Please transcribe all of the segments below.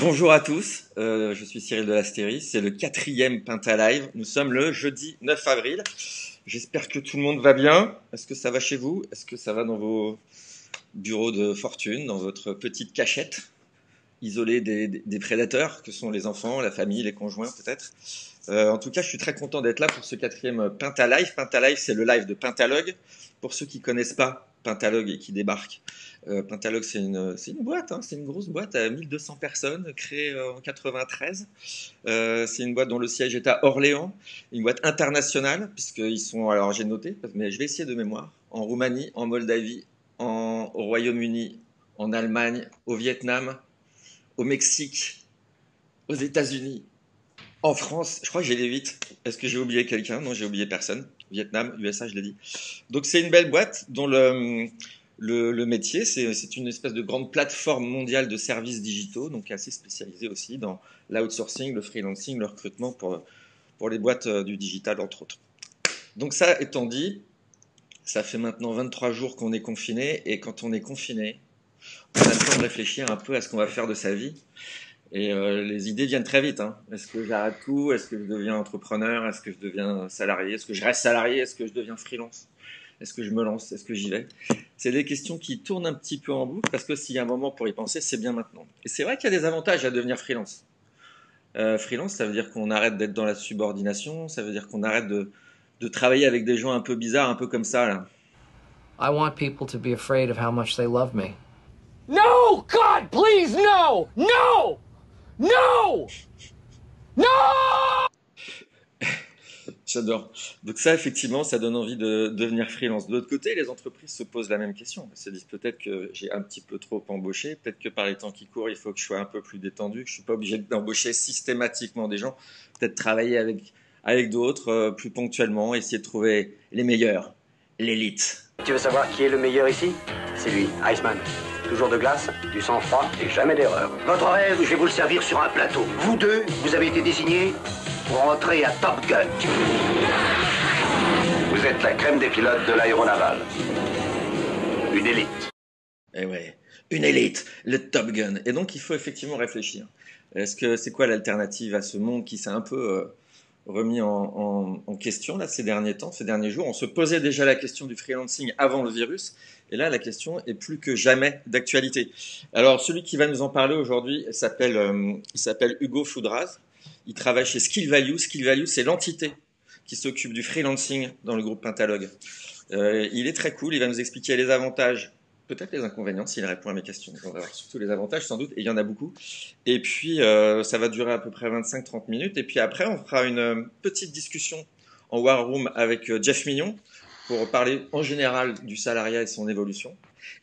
Bonjour à tous, euh, je suis Cyril de l'Astéris, c'est le quatrième Pinta Live. Nous sommes le jeudi 9 avril. J'espère que tout le monde va bien. Est-ce que ça va chez vous? Est-ce que ça va dans vos bureaux de fortune, dans votre petite cachette, isolée des, prédateurs, que sont les enfants, la famille, les conjoints peut-être? Euh, En tout cas, je suis très content d'être là pour ce quatrième Pinta Live. C'est le live de Pentalogue. Pour ceux qui connaissent pas Pentalogue et qui débarquent, euh, c'est une, une, boîte, hein, c'est une grosse boîte à 1200 personnes, créée euh, en 93. Euh, c'est une boîte dont le siège est à Orléans, une boîte internationale, puisqu'ils sont, alors j'ai noté, mais je vais essayer de mémoire, en Roumanie, en Moldavie, au Royaume-Uni, en Allemagne, au Vietnam, au Mexique, aux États-Unis, en France. Je crois que j'ai les vite. Est-ce que j'ai oublié quelqu'un? Non, j'ai oublié personne. Vietnam, USA, je l'ai dit. Donc c'est une belle boîte dont le, le, métier, c'est une espèce de grande plateforme mondiale de services digitaux, donc assez spécialisée aussi dans l'outsourcing, le freelancing, le recrutement pour, pour les boîtes euh, du digital, entre autres. Donc ça étant dit, ça fait maintenant 23 jours qu'on est confiné, et quand on est confiné, on a le temps de réfléchir un peu à ce qu'on va faire de sa vie. Et euh, les idées viennent très vite. Hein. Est-ce que j'arrête tout? Est-ce que je deviens entrepreneur? Est-ce que je deviens salarié? Est-ce que je reste salarié? Est-ce que je deviens freelance? Est-ce que je me lance? Est-ce que j'y vais? C'est des questions qui tournent un petit peu en boucle parce que s'il y a un moment pour y penser, c'est bien maintenant. Et c'est vrai qu'il y a des avantages à devenir freelance. Euh, freelance, ça veut dire qu'on arrête d'être dans la subordination, ça veut dire qu'on arrête de, de travailler avec des gens un peu bizarres, un peu comme ça. Là. I want people to be afraid of how much they love me. No! God, please, no! No! No! No! J'adore. Donc ça, effectivement, ça donne envie de devenir freelance. De l'autre côté, les entreprises se posent la même question. Elles se disent peut-être que j'ai un petit peu trop embauché, peut-être que par les temps qui courent, il faut que je sois un peu plus détendu, je suis pas obligé d'embaucher systématiquement des gens, peut-être travailler avec, avec d'autres euh, plus ponctuellement, essayer de trouver les meilleurs, l'élite. Tu veux savoir qui est le meilleur ici? C'est lui, Iceman. Toujours de glace, du sang-froid et jamais d'erreur. Votre rêve, je vais vous le servir sur un plateau. Vous deux, vous avez été désignés pour entrer à Top Gun. Vous êtes la crème des pilotes de l'aéronaval. Une élite. Eh ouais, une élite, le Top Gun. Et donc, il faut effectivement réfléchir. Est-ce que c'est quoi l'alternative à ce monde qui s'est un peu euh, remis en, question là ces derniers temps, ces derniers jours? On se posait déjà la question du freelancing avant le virus. Et là, la question est plus que jamais d'actualité. Alors, celui qui va nous en parler aujourd'hui s'appelle euh, s'appelle Hugo Foudraz. Il travaille chez Skill Value. Skill Value, c'est l'entité qui s'occupe du freelancing dans le groupe Pentalogue. Euh, il est très cool. Il va nous expliquer les avantages, peut-être les inconvénients s'il répond à mes questions. On va voir surtout les avantages sans doute, et il y en a beaucoup. Et puis, euh, ça va durer à peu près 25-30 minutes. Et puis après, on fera une euh, petite discussion en War Room avec Jeff Mignon pour parler en général du salariat et son évolution.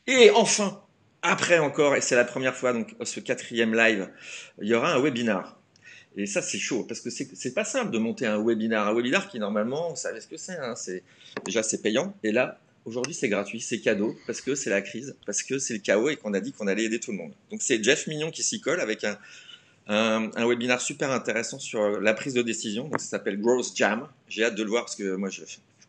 Et enfin, après encore, et c'est la première fois, donc ce quatrième live, il y aura un webinar. Et ça, c'est chaud, parce que c'est pas simple de monter un webinar. Un webinar qui, normalement, vous savez ce que c'est, hein, déjà c'est payant. Et là, aujourd'hui, c'est gratuit, c'est cadeau, parce que c'est la crise, parce que c'est le chaos et qu'on a dit qu'on allait aider tout le monde. Donc c'est Jeff Mignon qui s'y colle avec un, un, webinar super intéressant sur la prise de décision. Donc ça s'appelle Growth Jam. J'ai hâte de le voir parce que moi, je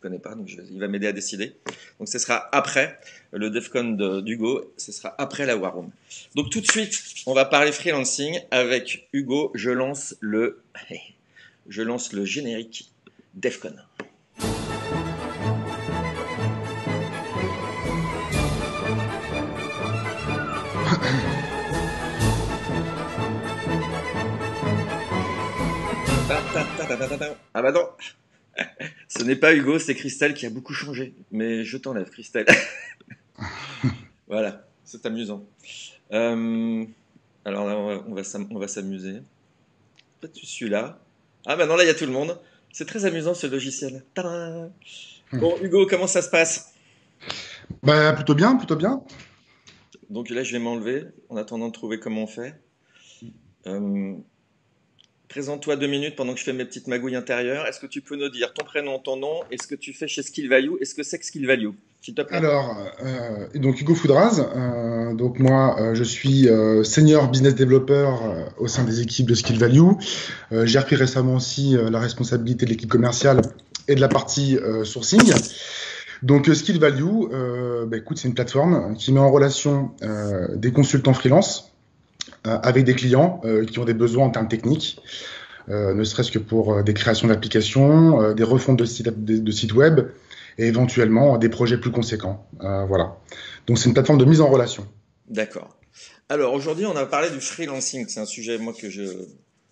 connais pas, donc je, il va m'aider à décider. Donc ce sera après le DEFCON d'Hugo, ce sera après la War Room. Donc tout de suite, on va parler freelancing avec Hugo. Je lance le, je lance le générique DEFCON. Ah bah non Ce n'est pas Hugo, c'est Christelle qui a beaucoup changé. Mais je t'enlève, Christelle. voilà, c'est amusant. Euh, alors là, on va, on va s'amuser. Peut-être celui-là. Ah bah non, là, il y a tout le monde. C'est très amusant ce logiciel. Tadam bon, Hugo, comment ça se passe? Bah plutôt bien, plutôt bien. Donc là, je vais m'enlever en attendant de trouver comment on fait. Euh, Présente-toi deux minutes pendant que je fais mes petites magouilles intérieures. Est-ce que tu peux nous dire ton prénom, ton nom et ce que tu fais chez Skill Value et ce que c'est que Skill Value. Alors, euh, donc Hugo Foudraz. Euh, donc moi, euh, je suis senior business developer au sein des équipes de Skill Value. J'ai repris récemment aussi la responsabilité de l'équipe commerciale et de la partie sourcing. Donc Skill Value, bah, écoute, c'est une plateforme qui met en relation des consultants freelance avec des clients qui ont des besoins en termes techniques. ne serait-ce que pour des créations d'applications, des refontes de sites de web, et éventuellement des projets plus conséquents. Euh, voilà. Donc c'est une plateforme de mise en relation. D'accord. Alors aujourd'hui, on a parlé du freelancing. C'est un sujet moi que je,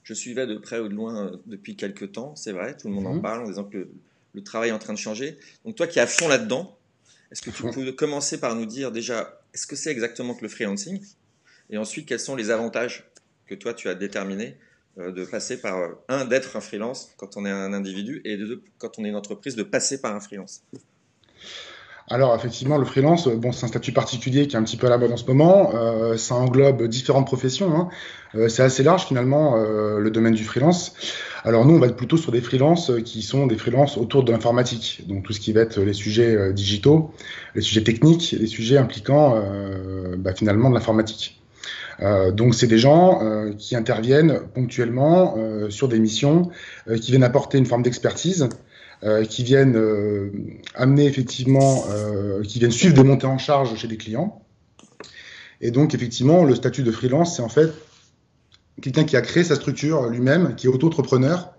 je suivais de près ou de loin euh, depuis quelques temps. C'est vrai, tout le monde en mhm. parle en disant que le, travail est en train de changer. Donc toi qui es à fond là-dedans, est-ce que tu peux commencer par nous dire déjà, est-ce que c'est exactement que le freelancing? Et ensuite, quels sont les avantages que toi tu as déterminés euh, de passer par, euh, un, d'être un freelance quand on est un individu, et deux, quand on est une entreprise, de passer par un freelance? Alors effectivement, le freelance, bon, c'est un statut particulier qui est un petit peu à la mode en ce moment. Euh, ça englobe différentes professions. Hein. c'est assez large finalement le domaine du freelance. Alors nous, on va être plutôt sur des freelances qui sont des freelances autour de l'informatique. Donc tout ce qui va être les sujets digitaux, les sujets techniques, les sujets impliquant bah, finalement de l'informatique. Euh, donc c'est des gens euh, qui interviennent ponctuellement euh, sur des missions, qui viennent apporter une forme d'expertise, qui viennent amener effectivement, qui viennent suivre des montées en charge chez des clients. Et donc effectivement, le statut de freelance, c'est en fait quelqu'un qui a créé sa structure lui-même, qui est auto-entrepreneur,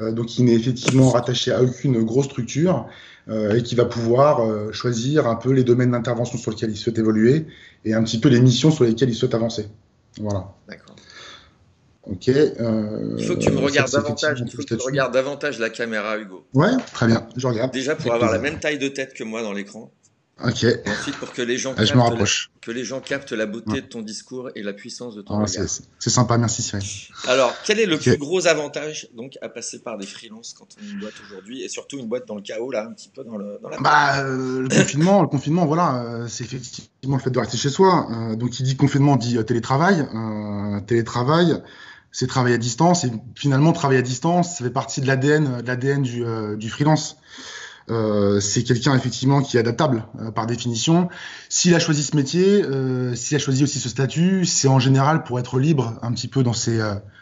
donc qui n'est effectivement rattaché à aucune grosse structure euh, et qui va pouvoir euh, choisir un peu les domaines d'intervention sur lesquels il souhaite évoluer et un petit peu les missions sur lesquelles il souhaite avancer. Voilà. D'accord. Ok. Euh, il faut que tu me regardes davantage. Il faut que tu regardes davantage la caméra, Hugo. Ouais, très bien. Je regarde. Déjà pour avoir la même taille de tête que moi dans l'écran. Ok. Ensuite, pour que les gens, ah, captent, la, que les gens captent la beauté de ton discours et la puissance de ton ah, regard. C'est sympa, merci Cyril. Alors, quel est le plus gros avantage donc à passer par des freelances quand on a une boîte aujourd'hui et surtout une boîte dans le chaos là, un petit peu dans, le, dans la. Bah, euh, le confinement, le confinement, voilà, euh, c'est effectivement le fait de rester chez soi. Euh, donc, qui dit confinement dit télétravail. télétravail, c'est travail à distance et finalement travail à distance, ça fait partie de l'ADN, de l'ADN du, du freelance. Euh, c'est quelqu'un effectivement qui est adaptable euh, par définition. S'il a choisi ce métier, euh, s'il a choisi aussi ce statut, c'est en général pour être libre un petit peu dans ses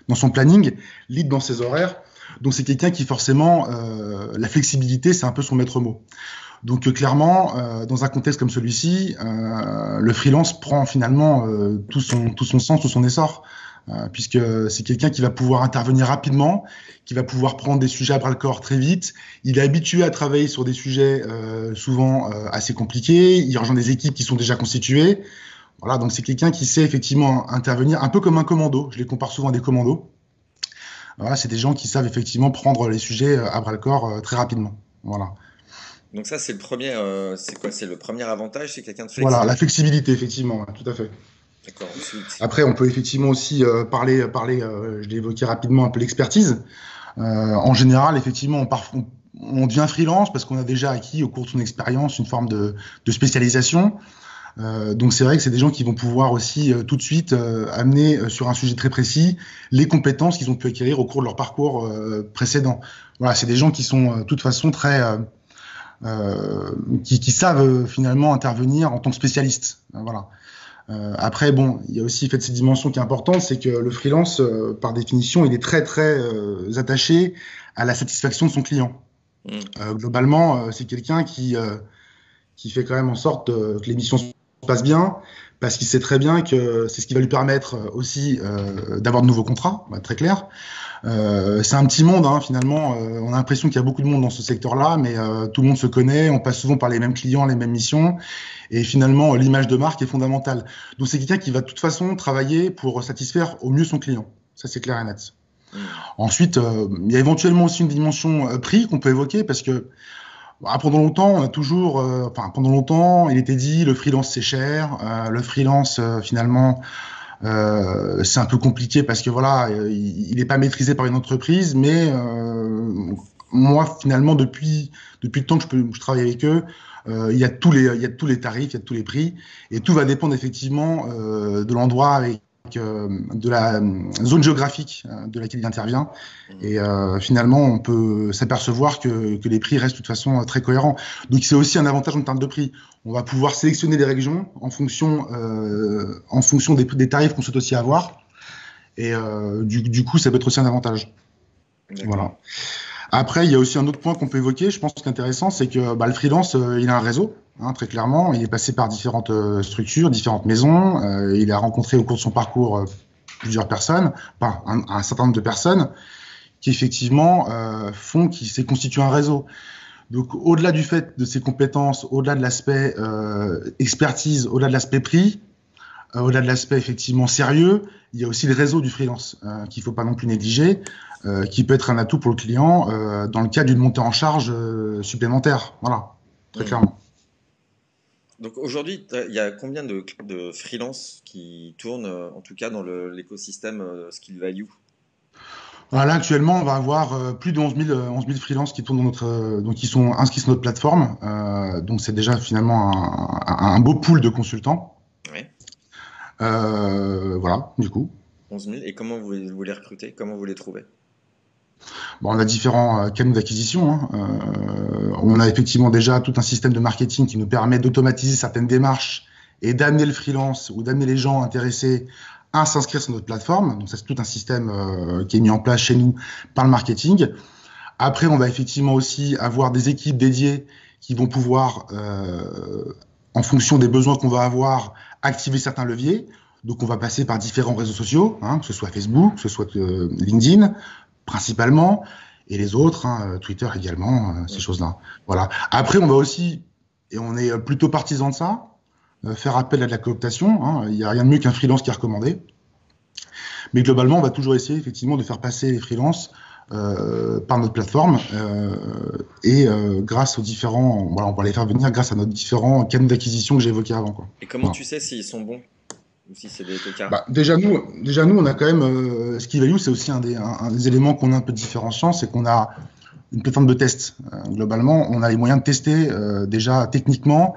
dans son planning, libre dans ses horaires. Donc c'est quelqu'un qui forcément la flexibilité, c'est un peu son maître mot. Donc clairement, dans un contexte comme celui-ci, le freelance prend finalement tout son tout son sens, tout son essor. Euh, puisque c'est quelqu'un qui va pouvoir intervenir rapidement, qui va pouvoir prendre des sujets à bras le corps très vite. Il est habitué à travailler sur des sujets euh, souvent euh, assez compliqués. Il rejoint des équipes qui sont déjà constituées. Voilà, donc c'est quelqu'un qui sait effectivement intervenir un peu comme un commando. Je les compare souvent à des commandos. Voilà, c'est des gens qui savent effectivement prendre les sujets à bras le corps très rapidement. Voilà. Donc ça, c'est le premier, c'est quoi? C'est le premier avantage, c'est quelqu'un de flexible? Voilà, la flexibilité, effectivement, tout à fait. Après, on peut effectivement aussi euh, parler, parler euh, je l'ai évoqué rapidement, un peu l'expertise. Euh, en général, effectivement, on, devient freelance parce qu'on a déjà acquis au cours de son expérience une forme de, de spécialisation. donc c'est vrai que c'est des gens qui vont pouvoir aussi tout de suite amener sur un sujet très précis les compétences qu'ils ont pu acquérir au cours de leur parcours précédent. Voilà, c'est des gens qui sont de toute façon très qui, qui, savent finalement intervenir en tant que spécialistes. Voilà. Euh, après, bon, il y a aussi fait cette dimension qui est importante, c'est que le freelance, euh, par définition, il est très très euh, attaché à la satisfaction de son client. Mm. globalement, c'est quelqu'un qui qui fait quand même en sorte que l'émission se passe bien, parce qu'il sait très bien que c'est ce qui va lui permettre aussi d'avoir de nouveaux contrats, bah, très clair. Euh, c'est un petit monde hein, finalement. Euh, on a l'impression qu'il y a beaucoup de monde dans ce secteur-là, mais euh, tout le monde se connaît. On passe souvent par les mêmes clients, les mêmes missions, et finalement l'image de marque est fondamentale. Donc c'est quelqu'un qui va de toute façon travailler pour satisfaire au mieux son client. Ça c'est clair et net. Mmh. Ensuite, il y a éventuellement aussi une dimension prix qu'on peut évoquer parce que bah, pendant longtemps, on a toujours, enfin pendant longtemps, il était dit le freelance c'est cher, le freelance finalement euh, c'est un peu compliqué parce que voilà, euh, il n'est pas maîtrisé par une entreprise, mais euh, moi finalement depuis depuis le temps que je, peux, je travaille avec eux, euh, il y a tous les il y a tous les tarifs, il y a tous les prix, et tout va dépendre effectivement euh, de l'endroit avec de la euh, zone géographique euh, de laquelle il intervient. Mmh. Et finalement, on peut s'apercevoir que, que, les prix restent de toute façon très cohérents. Donc c'est aussi un avantage en termes de prix. On va pouvoir sélectionner des régions en fonction, en fonction des, des tarifs qu'on souhaite aussi avoir. Et du, du, coup, ça peut être aussi un avantage. Voilà. Après, il y a aussi un autre point qu'on peut évoquer, je pense que c'est que bah, le freelance, euh, il a un réseau, hein, très clairement. Il est passé par différentes euh, structures, différentes maisons. Euh, il a rencontré au cours de son parcours plusieurs personnes, pas un, certain nombre de personnes, qui effectivement font qu'il s'est constitué un réseau. Donc, au-delà du fait de ses compétences, au-delà de l'aspect expertise, au-delà de l'aspect prix, au-delà de l'aspect effectivement sérieux, il y a aussi le réseau du freelance qu'il faut pas non plus négliger. Euh, qui peut être un atout pour le client euh, dans le cas d'une montée en charge euh, supplémentaire. Voilà, très clairement. Donc aujourd'hui, il y a combien de, de freelance qui tournent, en tout cas dans l'écosystème Skill Value? Voilà, actuellement, on va avoir plus de 11 000, 11 000 freelances qui tournent dans notre, donc qui sont inscrits sur notre plateforme. Donc c'est déjà finalement un, un, beau pool de consultants. Oui. Voilà, du coup. 11 000. Et comment vous, vous les recrutez? Comment vous les trouvez? On a différents euh, canaux d'acquisition. Hein. Euh, on a effectivement déjà tout un système de marketing qui nous permet d'automatiser certaines démarches et d'amener le freelance ou d'amener les gens intéressés à s'inscrire sur notre plateforme. Donc ça, c'est tout un système euh, qui est mis en place chez nous par le marketing. Après, on va effectivement aussi avoir des équipes dédiées qui vont pouvoir, en fonction des besoins qu'on va avoir, activer certains leviers. Donc, on va passer par différents réseaux sociaux, hein, que ce soit Facebook, que ce soit LinkedIn, principalement, et les autres, hein, euh, Twitter également, euh, ces choses-là. Voilà. Après, on va aussi, et on est plutôt partisan de ça, euh, faire appel à de la cooptation. Hein. Il n'y a rien de mieux qu'un freelance qui est recommandé. Mais globalement, on va toujours essayer effectivement de faire passer les freelances euh, par notre plateforme euh, et euh, grâce aux différents, voilà, on va les faire venir grâce à nos différents canaux d'acquisition que j'ai évoqués avant. Quoi. Et comment tu sais s'ils sont bons? Bah, déjà nous, déjà nous, on a quand même euh, qui value, c'est aussi un des, un, des éléments qu'on a un peu différenciant, c'est qu'on a une plateforme de test. Euh, globalement, on a les moyens de tester euh, déjà techniquement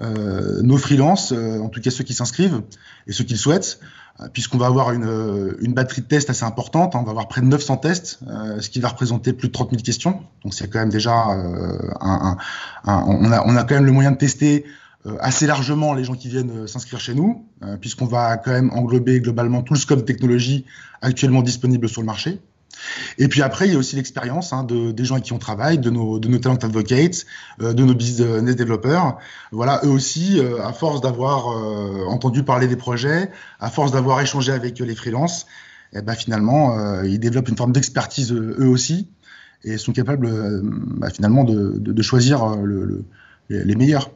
euh, nos freelances, euh, en tout cas ceux qui s'inscrivent et ceux qui le souhaitent, euh, puisqu'on va avoir une, une, batterie de tests assez importante. Hein, on va avoir près de 900 tests, ce qui va représenter plus de 30 000 questions. Donc c'est quand même déjà un, un, on a on a quand même le moyen de tester assez largement les gens qui viennent euh, s'inscrire chez nous, euh, puisqu'on va quand même englober globalement tout le scope technologie actuellement disponible sur le marché. Et puis après, il y a aussi l'expérience hein, de, des gens avec qui on travaille, de nos, de nos talent advocates, euh, de nos business développeurs. Voilà, eux aussi, euh, à force d'avoir euh, entendu parler des projets, à force d'avoir échangé avec les freelances, eh ben, finalement, ils développent une forme d'expertise eux aussi et sont capables bah, finalement de, de, de choisir le, le, les meilleurs.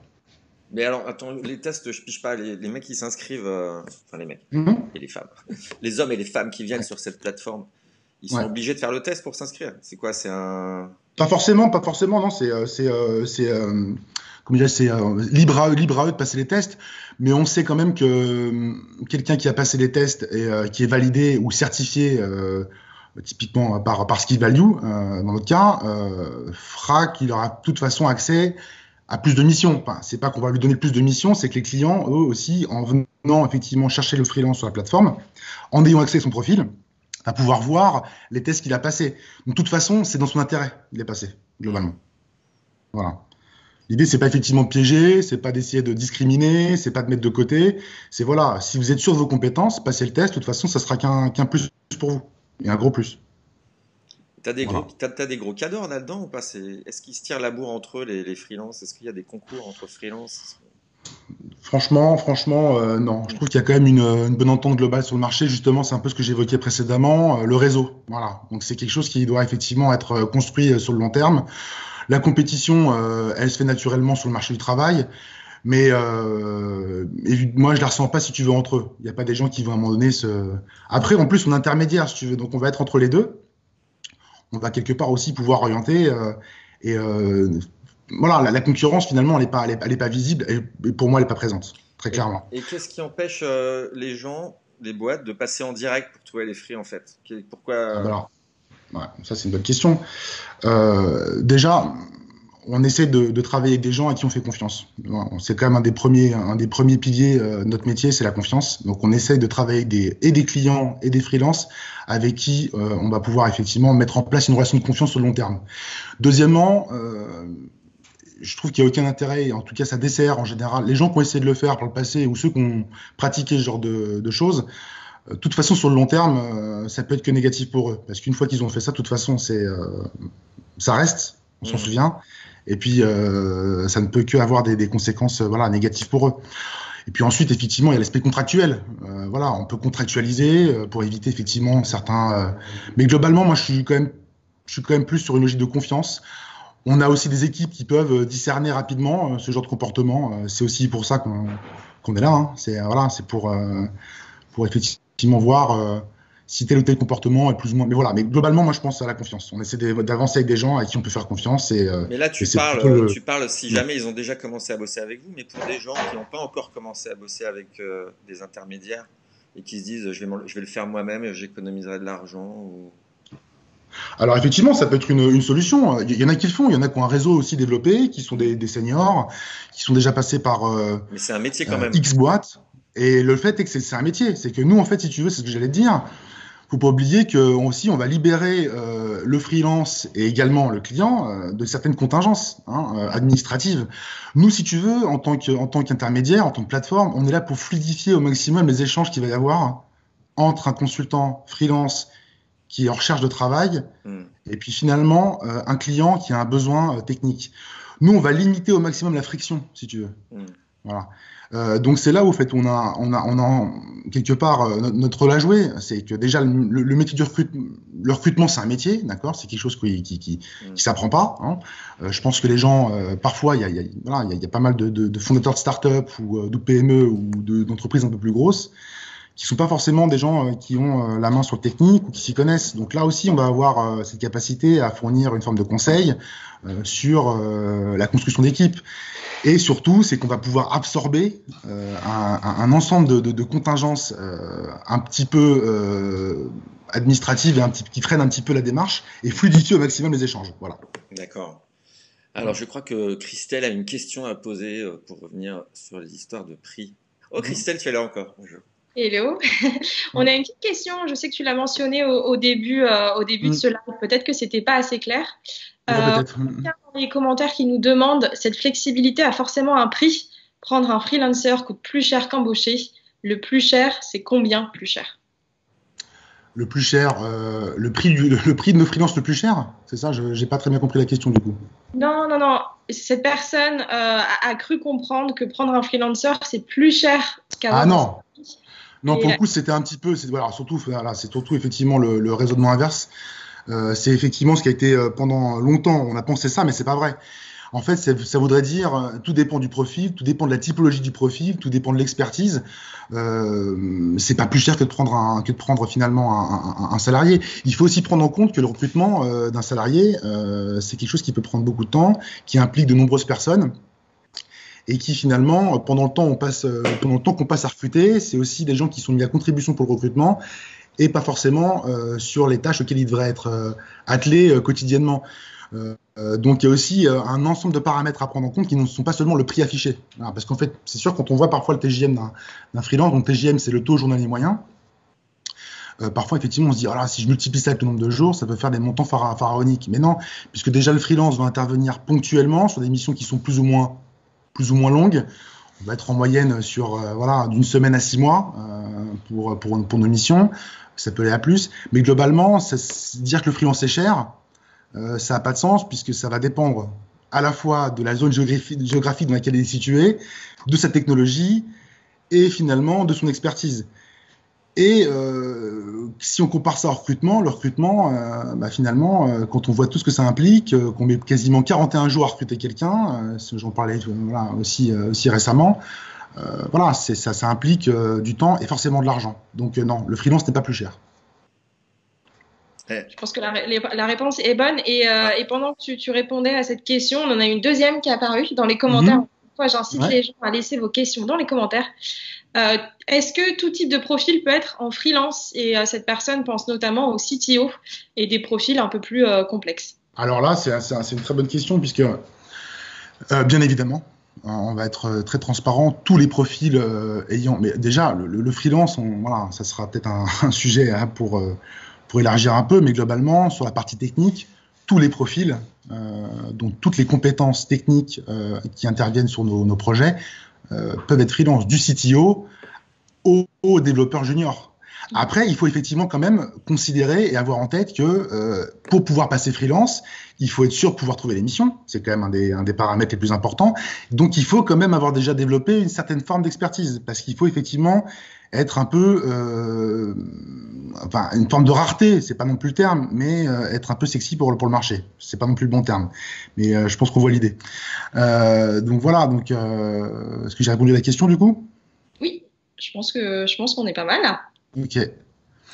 Mais alors, attends, les tests, je piche pas. Les, les mecs qui s'inscrivent, euh, enfin les mecs mm -hmm. et les femmes, les hommes et les femmes qui viennent ouais. sur cette plateforme, ils sont ouais. obligés de faire le test pour s'inscrire. C'est quoi? C'est un Pas forcément, pas forcément. Non, c'est euh, c'est euh, c'est c'est libre à eux, libre à eux de passer les tests. Mais on sait quand même que quelqu'un qui a passé les tests et euh, qui est validé ou certifié. Euh, typiquement par, par Skill Value, euh, dans notre cas, euh, fera qu'il aura de toute façon accès à plus de missions. Enfin, c'est pas qu'on va lui donner plus de missions, c'est que les clients, eux aussi, en venant effectivement chercher le freelance sur la plateforme, en ayant accès à son profil, va pouvoir voir les tests qu'il a passés. De toute façon, c'est dans son intérêt de les passer, globalement. Voilà. L'idée, c'est pas effectivement de piéger, c'est pas d'essayer de discriminer, c'est pas de mettre de côté. C'est voilà, si vous êtes sûr de vos compétences, passez le test. De toute façon, ça sera qu'un qu plus pour vous et un gros plus. T'as des, voilà. gros, as, des gros cadors là-dedans ou pas? Est-ce qu'ils se tirent la bourre entre eux, les, les freelances? Est-ce qu'il y a des concours entre freelances? Franchement, franchement, euh, non. Je trouve qu'il y a quand même une, une, bonne entente globale sur le marché. Justement, c'est un peu ce que j'évoquais précédemment, euh, le réseau. Voilà. Donc c'est quelque chose qui doit effectivement être euh, construit sur le long terme. La compétition, euh, elle se fait naturellement sur le marché du travail, mais moi je la ressens pas si tu veux entre eux. Il n'y a pas des gens qui vont à un moment donné se. Après, en plus, on est intermédiaire, si tu veux. Donc on va être entre les deux on va quelque part aussi pouvoir orienter euh, et euh, voilà la, la, concurrence finalement elle n'est pas elle est, elle est, pas visible et, pour moi elle n'est pas présente très clairement. Et, et qu'est-ce qui empêche euh, les gens les boîtes de passer en direct pour trouver les fruits en fait? Pourquoi ah, alors, ouais, ça c'est une bonne question. déjà on essaie de, de, travailler avec des gens à qui on fait confiance. C'est quand même un des premiers, un des premiers piliers euh, de notre métier, c'est la confiance. Donc on essaie de travailler avec des, et des clients et des freelances avec qui euh, on va pouvoir effectivement mettre en place une relation de confiance sur le long terme. Deuxièmement, euh, je trouve qu'il n'y a aucun intérêt, en tout cas ça dessert en général, les gens qui ont essayé de le faire par le passé ou ceux qui ont pratiqué ce genre de, de choses, de toute façon, sur le long terme, ça peut être que négatif pour eux. Parce qu'une fois qu'ils ont fait ça, de toute façon, c'est ça reste, on s'en Mhm. souvient. Et puis, euh, ça ne peut que avoir des, des conséquences euh, voilà, négatives pour eux. Et puis ensuite, effectivement, il y a l'aspect contractuel. Euh, voilà, on peut contractualiser euh, pour éviter effectivement certains. euh, Mais globalement, moi, je suis quand même, je suis quand même plus sur une logique de confiance. On a aussi des équipes qui peuvent discerner rapidement ce genre de comportement. C'est aussi pour ça qu'on qu'on est là. Hein. C'est voilà, c'est pour pour effectivement voir si tel ou tel comportement est plus ou moins. Mais voilà, mais globalement, moi, je pense à la confiance. On essaie d'avancer avec des gens à qui on peut faire confiance et euh, Mais là, tu Et parles, le- tu parles si jamais ils ont déjà commencé à bosser avec vous, mais pour des gens qui n'ont pas encore commencé à bosser avec euh, des intermédiaires et qui se disent je vais, je vais le faire moi-même, j'économiserai de l'argent. Ou... Alors effectivement, ça peut être une, une solution. Il y en a qui le font, il y en a qui ont un réseau aussi développé, qui sont des, des seniors, qui sont déjà passés par euh, Mais c'est un métier quand euh, même. X boîtes. Et le fait est que c'est un métier. C'est que nous, en fait, si tu veux, c'est ce que j'allais te dire. Faut pas oublier que on- aussi on va libérer euh, le freelance et également le client euh, de certaines contingences hein, euh, administratives. Nous, si tu veux, en tant que en tant qu'intermédiaire, en tant que plateforme, on est là pour fluidifier au maximum les échanges qu'il va y avoir entre un consultant freelance qui est en recherche de travail Hmm. et puis finalement euh, un client qui a un besoin euh, technique. Nous, on va limiter au maximum la friction, si tu veux. Mm. Voilà. Euh, donc c'est là où, en fait, on a, on a, on a quelque part euh, notre, notre rôle à jouer. C'est que déjà le, le- le métier du recrutement, le recrutement, c'est un métier, d'accord? C'est quelque chose qui, qui, qui, Mm. qui s'apprend pas. Hein. Euh, je pense que les gens, euh, parfois, il y a, y a, voilà, il y a, y a pas mal de, de, de fondateurs de start-up ou euh, de PME ou de- d'entreprises un peu plus grosses qui sont pas forcément des gens euh, qui ont euh, la main sur le technique ou qui s'y connaissent. Donc là aussi, on va avoir euh, cette capacité à fournir une forme de conseil sur la construction d'équipe. Et surtout, c'est qu'on va pouvoir absorber un, ensemble de, de, de contingences un petit peu administratives et un petit, qui freinent un petit peu la démarche et fluidifier au maximum les échanges. Voilà. D'accord. Alors, je crois que Christelle a une question à poser pour revenir sur les histoires de prix. Oh, Christelle, tu es là encore. Bonjour. Hello. On a une petite question. Je sais que tu l'as mentionné au, au début, euh, au début de Mm. ce live. Peut-être que c'était pas assez clair. Euh, dans les commentaires qui nous demandent cette flexibilité a forcément un prix. Prendre un freelancer coûte plus cher qu'embaucher. Le plus cher, c'est combien plus cher? Le plus cher, euh, le, prix du, le, prix de nos freelances le plus cher? C'est ça Je n'ai pas très bien compris la question du coup. Non, non, non. Cette personne a, a cru comprendre que prendre un freelancer, c'est plus cher qu'avoir Ah non Non, pour le coup, c'était un petit peu, c'est voilà, surtout, voilà, c'est surtout effectivement le, le raisonnement inverse. Euh, c'est effectivement ce qui a été euh, pendant longtemps, on a pensé ça, mais c'est pas vrai. En fait, ça voudrait dire, euh, tout dépend du profil, tout dépend de la typologie du profil, tout dépend de l'expertise. Euh, c'est pas plus cher que de prendre un, que de prendre finalement un, un- un salarié. Il faut aussi prendre en compte que le recrutement euh, d'un salarié, euh, c'est quelque chose qui peut prendre beaucoup de temps, qui implique de nombreuses personnes et qui finalement, pendant le temps, on passe, euh, pendant le temps qu'on passe à recruter, c'est aussi des gens qui sont mis à contribution pour le recrutement et pas forcément euh, sur les tâches auxquelles ils devraient être euh, attelés euh, quotidiennement. Euh, euh, donc il y a aussi euh, un ensemble de paramètres à prendre en compte qui ne sont pas seulement le prix affiché. Parce qu'en fait, c'est sûr quand on voit parfois le TGM d'un freelance, donc TGM c'est le taux journalier moyen. Euh, parfois, effectivement, on se dit, ah si je multiplie ça avec le nombre de jours, ça peut faire des montants phara- pharaoniques. Mais non, puisque déjà le freelance va intervenir ponctuellement sur des missions qui sont plus ou moins plus ou moins longue. On va être en moyenne sur euh, voilà d'une semaine à six mois euh, pour, pour, pour nos missions. Ça peut aller à plus, mais globalement, dire que le freelance est cher, euh, ça n'a pas de sens puisque ça va dépendre à la fois de la zone géographique dans laquelle il est situé, de sa technologie et finalement de son expertise. Et euh, si on compare ça au recrutement, le recrutement, euh, bah, finalement, euh, quand on voit tout ce que ça implique, euh, qu'on met quasiment 41 jours à recruter quelqu'un, euh, j'en parlais voilà, aussi, euh, aussi récemment, euh, voilà, ça, ça implique euh, du temps et forcément de l'argent. Donc euh, non, le freelance n'est pas plus cher. Je pense que la, la réponse est bonne. Et, euh, et pendant que tu, tu répondais à cette question, on en a une deuxième qui est apparue dans les commentaires. Mhm. J'incite Ouais. les gens à laisser vos questions dans les commentaires. Euh, Est-ce que tout type de profil peut être en freelance? Et euh, cette personne pense notamment au CTO et des profils un peu plus euh, complexes. Alors là, c'est, une très bonne question puisque, euh, bien évidemment, euh, on va être très transparent. Tous les profils euh, ayant, mais déjà le, freelance, on- voilà, ça sera peut-être un, un sujet hein, pour euh, pour élargir un peu, mais globalement sur la partie technique, tous les profils, euh, donc toutes les compétences techniques euh, qui interviennent sur nos, projets euh, peuvent être freelance, du CTO au, au développeur junior. Après, il faut effectivement quand même considérer et avoir en tête que pour pouvoir passer freelance, il faut être sûr de pouvoir trouver les missions. C'est quand même un des, un des paramètres les plus importants. Donc, il faut quand même avoir déjà développé une certaine forme d'expertise parce qu'il faut effectivement être un peu, euh, enfin, une forme de rareté. C'est pas non plus le terme, mais euh, être un peu sexy pour, pour le marché. C'est pas non plus le bon terme, mais euh, je pense qu'on voit l'idée. Euh, donc voilà. Donc, euh, est-ce que j'ai répondu à la question du coup? Oui, je pense que je pense qu'on est pas mal là. Ok.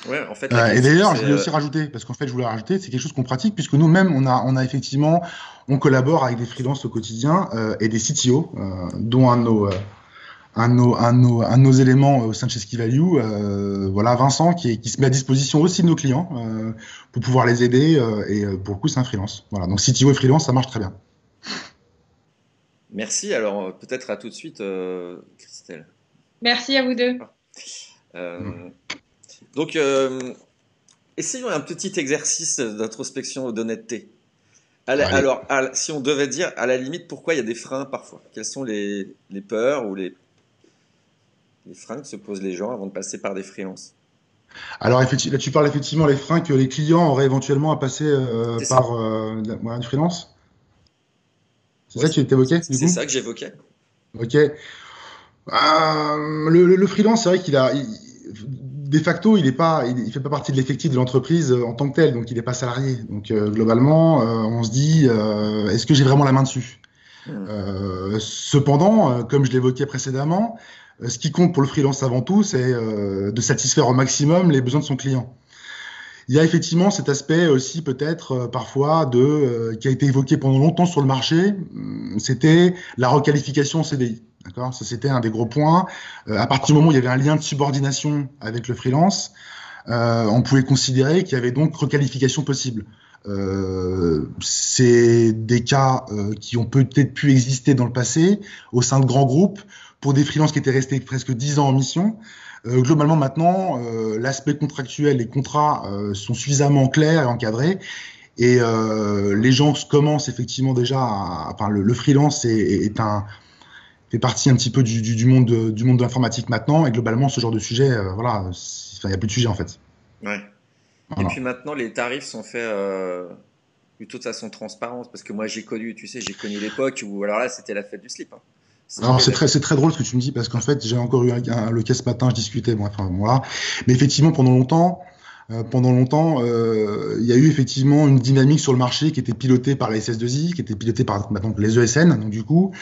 Ouais, en fait. Euh, et d'ailleurs, je voulais euh, aussi rajouter, parce qu'en fait, je voulais rajouter, c'est quelque chose qu'on pratique, puisque nous-mêmes, on a, on a effectivement, on collabore avec des freelances au quotidien euh, et des CTO, euh, dont un de nos, euh, un de nos, un de nos, un de nos éléments au sein de chez Ski Value, euh, voilà, Vincent, qui, est- qui se met à disposition aussi de nos clients euh, pour pouvoir les aider, euh, et pour le coup, c'est un freelance. Voilà, donc CTO et freelance, ça marche très bien. Merci. Alors, peut-être à tout de suite, euh, Christelle. Merci à vous deux. Euh, Mm. Donc, euh, essayons un petit exercice d'introspection ou d'honnêteté. Alors, à si on devait dire, à la limite, pourquoi il y a des freins parfois? Quelles sont les, les peurs ou les, les freins que se posent les gens avant de passer par des freelances Alors, là, tu parles effectivement les freins que les clients auraient éventuellement à passer euh, par euh, la- ouais, du freelance C'est Ouais, ça qui évoqué du C'est ça que j'évoquais. Ok. Euh, le, le- le freelance, c'est vrai qu'il a, il- de facto, il est pas, il, il fait pas partie de l'effectif de l'entreprise euh, en tant que tel, donc il n'est pas salarié. Donc euh, globalement, euh, on se dit, euh, est-ce que j'ai vraiment la main dessus? Hmm. Euh, Cependant, euh, comme je l'évoquais précédemment, ce qui compte pour le freelance avant tout, c'est euh, de satisfaire au maximum les besoins de son client. Il y a effectivement cet aspect aussi peut-être euh, parfois de euh, qui a été évoqué pendant longtemps sur le marché, hum, c'était la requalification CDI. D'accord, ça c'était un des gros points. Euh, à partir du moment où il y avait un lien de subordination avec le freelance, euh, on pouvait considérer qu'il y avait donc requalification possible. Euh, c'est des cas euh, qui ont peut-être pu exister dans le passé au sein de grands groupes pour des freelances qui étaient restés presque 10 ans en mission. Euh, globalement, maintenant, euh, l'aspect contractuel, les contrats sont suffisamment clairs et encadrés. Et euh, les gens commencent effectivement déjà, à, enfin, le, le freelance est, est un fait partie un petit peu du, du, du monde de, du monde de l'informatique maintenant. Et globalement, ce genre de sujet, euh, voilà, il n'y a plus de sujet en fait. Ouais. Voilà. Et puis maintenant, les tarifs sont faits euh, plutôt de façon transparente. Parce que moi, j'ai connu, tu sais, j'ai connu l'époque où, alors là, c'était la fête du slip. hein. Alors c'est très très drôle ce que tu me dis parce qu'en fait j'ai encore eu un, un- le cas ce matin je discutais bon, enfin voilà mais effectivement pendant longtemps euh, pendant longtemps euh, il y a eu effectivement une dynamique sur le marché qui était pilotée par la SS2I qui était pilotée par maintenant les ESN donc du coup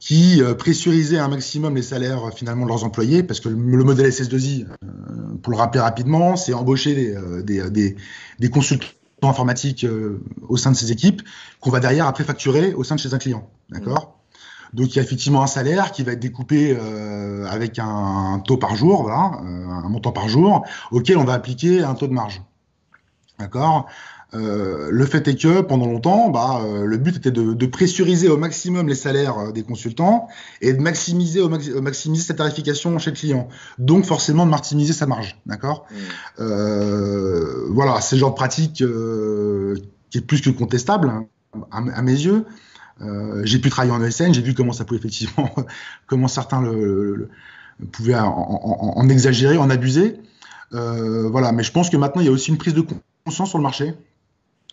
qui euh, pressurisait un maximum les salaires euh, finalement de leurs employés parce que le, le modèle SS2I euh, pour le rappeler rapidement c'est embaucher des, des, des, des consultants informatiques euh, au sein de ces équipes qu'on va derrière après facturer au sein de chez un client d'accord? Donc il y a effectivement un salaire qui va être découpé euh, avec un, taux par jour, voilà, euh, un montant par jour, auquel on va appliquer un taux de marge. D'accord? Euh, Le fait est que pendant longtemps, bah, euh, le but était de, de, pressuriser au maximum les salaires euh, des consultants et de maximiser, au maxi maximiser sa tarification chez le client. Donc forcément de maximiser sa marge. D'accord? Mmh. euh, Voilà, c'est le genre de pratique euh, qui est plus que contestable hein, à, à mes yeux. Euh, j'ai pu travailler en ESN, j'ai vu comment ça pouvait effectivement, comment certains le, le, le pouvaient en, en, en, exagérer, en abuser. Euh, voilà, mais je pense que maintenant il y a aussi une prise de conscience sur le marché.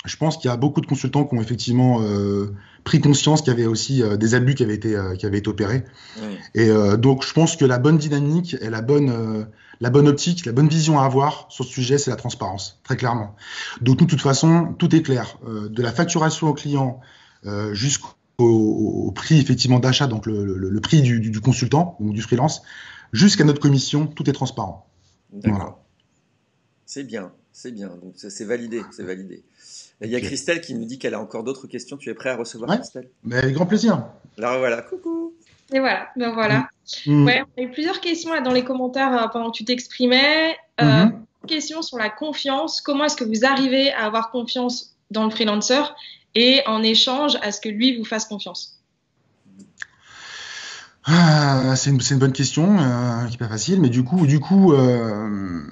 Je pense qu'il y a beaucoup de consultants qui ont effectivement euh, pris conscience qu'il y avait aussi euh, des abus qui avaient été, qui avaient été opérés. Oui. Et euh, donc je pense que la bonne dynamique et la bonne, euh, la bonne optique, la bonne vision à avoir sur ce sujet, c'est la transparence, très clairement. Donc nous, de toute façon, tout est clair, euh, de la facturation au client euh, jusqu'au au, au, prix effectivement d'achat, donc le, le, le prix du, du, du, consultant, donc du freelance, jusqu'à notre commission, tout est transparent. D'accord. Voilà. C'est bien, c'est bien. Donc c'est validé, c'est validé. Il y a Christelle qui nous dit qu'elle a encore d'autres questions. Tu es prêt à recevoir ouais, Christelle? Mais avec grand plaisir. Alors voilà, coucou. Et voilà, ben voilà. Mmh. Ouais, on a eu plusieurs questions là dans les commentaires euh, pendant que tu t'exprimais. Euh, mmh. Question sur la confiance. Comment est-ce que vous arrivez à avoir confiance dans le freelancer et en échange à ce que lui vous fasse confiance? Ah, C'est une, une, bonne question euh, qui n'est pas facile, mais du coup, du coup, euh,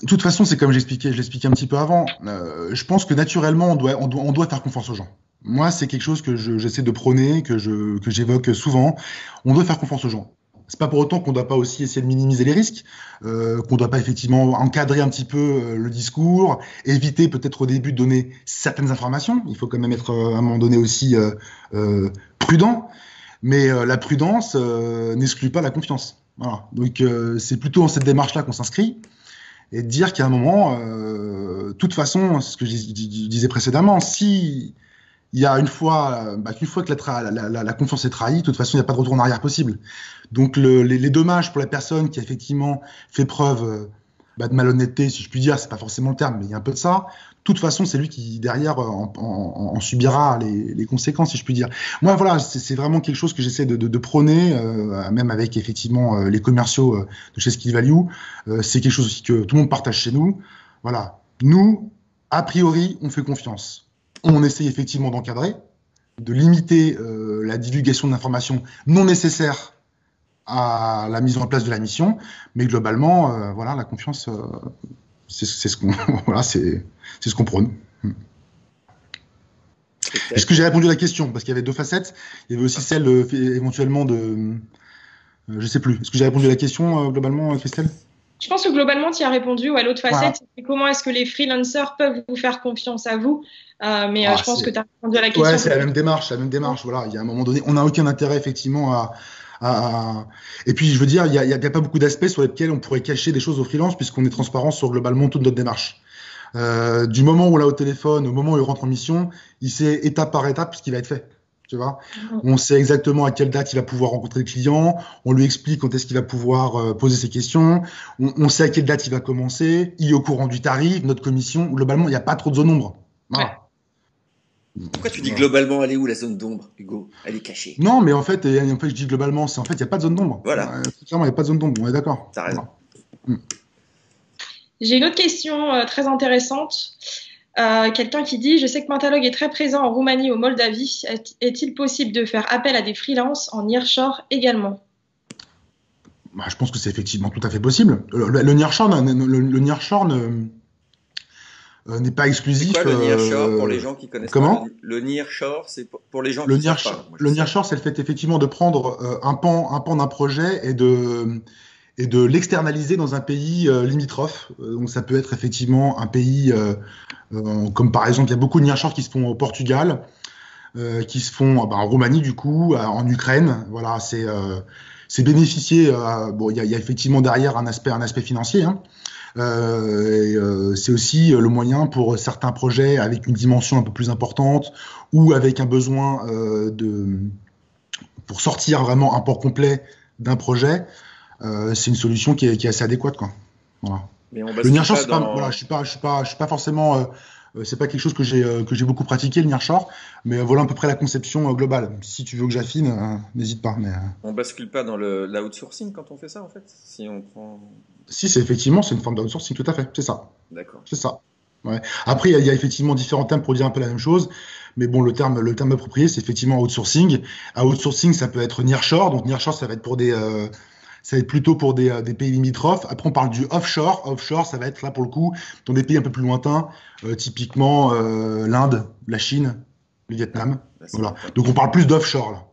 de toute façon, c'est comme j'expliquais, je l'expliquais un petit peu avant. Euh, je pense que naturellement, on doit, on doit, on doit faire confiance aux gens. Moi, c'est quelque chose que j'essaie de prôner, que je, que j'évoque souvent. On doit faire confiance aux gens. C'est pas pour autant qu'on ne doit pas aussi essayer de minimiser les risques, euh, qu'on ne doit pas effectivement encadrer un petit peu euh, le discours, éviter peut-être au début de donner certaines informations. Il faut quand même être à un moment donné aussi prudent, mais la prudence n'exclut pas la confiance. Voilà. Donc c'est plutôt dans cette démarche-là qu'on s'inscrit et dire qu'à un moment, de toute façon, ce que je disais précédemment, si il y a une fois, bah, qu'une fois que la, la, la, confiance est trahie, de toute façon, il n'y a pas de retour en arrière possible. Donc, le, les, les, dommages pour la personne qui a effectivement fait preuve euh, bah, de malhonnêteté, si je puis dire, c'est pas forcément le terme, mais il y a un peu de ça. Toute façon, c'est lui qui derrière en, en, subira les, conséquences, si je puis dire. Moi, voilà, c'est vraiment quelque chose que j'essaie de, prôner, euh, même avec effectivement euh, les commerciaux euh, de chez Skill Value. c'est quelque chose aussi que tout le monde partage chez nous. Voilà, nous, a priori, on fait confiance on essaye effectivement d'encadrer, de limiter euh, la divulgation d'informations non nécessaires à la mise en place de la mission, mais globalement, euh, voilà, la confiance, euh, c'est ce qu'on voilà, c'est ce qu'on prône. Est-ce que j'ai répondu à la question? Parce qu'il y avait deux facettes. Il y avait aussi celle éventuellement de, je sais plus. Est-ce que j'ai répondu à la question globalement, Christelle? Je pense que globalement, tu as répondu. Ou à l'autre facette, c'est comment est-ce que les freelancers peuvent vous faire confiance à vous euh, Mais euh, ah, je pense que tu as répondu à la question. Ouais, c'est la même démarche. La même démarche. Voilà, il y a un moment donné, on n'a aucun intérêt effectivement à, à, Et puis, je veux dire, il n'y a, a, pas beaucoup d'aspects sur lesquels on pourrait cacher des choses aux freelances puisqu'on est transparent sur globalement toute notre démarche. Euh, du moment où on l'a au téléphone, au moment où il rentre en mission, il sait étape par étape ce qui va être fait tu vois. Mhm. On sait exactement à quelle date il va pouvoir rencontrer le client, on lui explique quand est-ce qu'il va pouvoir euh, poser ses questions, on, sait à quelle date il va commencer, il est au courant du tarif, notre commission, globalement, il n'y a pas trop de zone d'ombre. Pourquoi tu dis globalement, elle est où la zone d'ombre, Hugo? Elle est cachée. Non, mais en fait, en fait je dis globalement, c'est en fait, il n'y a pas de zone d'ombre. Voilà. Euh, clairement, il n'y a pas de zone d'ombre, on est d'accord. T'as raison. Mm. J'ai une autre question euh, très intéressante. Euh, quelqu'un qui dit Je sais que Pentalog est très présent en Roumanie, au Moldavie. Est-il possible de faire appel à des freelances en nearshore également? Bah, Je pense que c'est effectivement tout à fait possible. Le, le, nearshore, le, euh, n'est pas exclusif. Quoi, le nearshore pour les gens qui connaissent Comment pas Le nearshore, c'est pour les gens le qui nearshore, pas. le nearshore, c'est le fait effectivement de prendre euh, un pan, un pan d'un projet et de et de l'externaliser dans un pays euh, limitrophe. Euh, donc ça peut être effectivement un pays euh, comme par exemple il y a beaucoup de nearshore qui se font au Portugal, qui se font bah, en Roumanie du coup, en Ukraine. Voilà, c'est c'est bénéficier. bon, il y a, y a, effectivement derrière un aspect un aspect financier. Hein. Euh, c'est aussi le moyen pour certains projets avec une dimension un peu plus importante ou avec un besoin euh, de pour sortir vraiment un port complet d'un projet, euh, c'est une solution qui est, qui est, assez adéquate. Quoi. Voilà. Mais on le nearshore, pas, dans... voilà, je suis pas, je suis pas, je suis pas forcément, euh, euh, c'est pas quelque chose que j'ai euh, que j'ai beaucoup pratiqué le nearshore, mais voilà à peu près la conception globale. Si tu veux que j'affine, n'hésite pas. Mais on bascule pas dans le l'outsourcing quand on fait ça en fait? Si on prend. Si c'est effectivement c'est une forme d'outsourcing, tout à fait, c'est ça. D'accord. C'est ça. Ouais. Après, il y, y, a effectivement différents termes pour dire un peu la même chose, mais bon, le terme, le terme approprié, c'est effectivement outsourcing. À outsourcing, ça peut être nearshore. Donc nearshore, ça va être pour des, euh, ça va être plutôt pour des, euh, des, pays limitrophes. Après, on parle du offshore. Offshore, ça va être là pour le coup dans des pays un peu plus lointains, euh, typiquement euh, l'Inde, la Chine, le Vietnam. Ah, voilà. Donc on parle plus d'offshore là.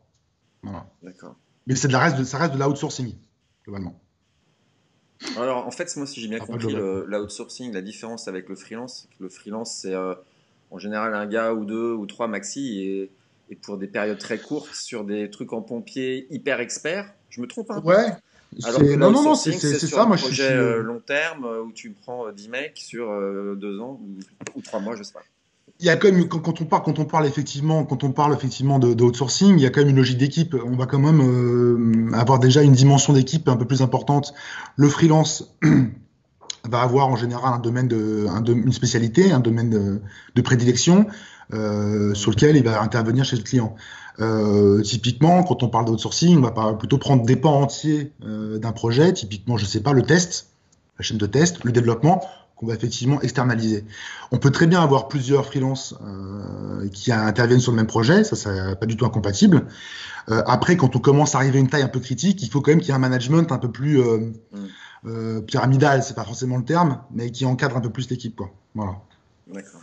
Voilà. D'accord. Mais c'est de la reste, de, ça reste de l'outsourcing globalement. Alors en fait, moi si j'ai bien compris l'outsourcing, la différence avec le freelance, le freelance c'est euh, en général un gars ou deux ou trois maxi et, et, pour des périodes très courtes sur des trucs en pompier hyper experts. Je me trompe un peu Ouais, alors que non, non, non, c'est ça. Un moi, projet je suis... Euh, long terme euh, où tu prends 10 mecs sur euh, deux ans ou, trois mois, je sais pas. Il y a quand même quand, on parle quand on parle effectivement quand on parle effectivement de, outsourcing, il y a quand même une logique d'équipe. On va quand même euh, avoir déjà une dimension d'équipe un peu plus importante. Le freelance va avoir en général un domaine de, un de une spécialité, un domaine de, de prédilection euh, sur lequel il va intervenir chez le client. Euh, typiquement, quand on parle d'outsourcing, on va plutôt prendre des pans entiers euh, d'un projet. Typiquement, je sais pas, le test, la chaîne de test, le développement, qu'on va effectivement externaliser. On peut très bien avoir plusieurs freelances euh, qui interviennent sur le même projet, ça, c'est pas du tout incompatible. Euh, après, quand on commence à arriver à une taille un peu critique, il faut quand même qu'il y ait un management un peu plus euh, mm. pyramidal, c'est pas forcément le terme, mais qui encadre un peu plus l'équipe, quoi. Voilà. D'accord.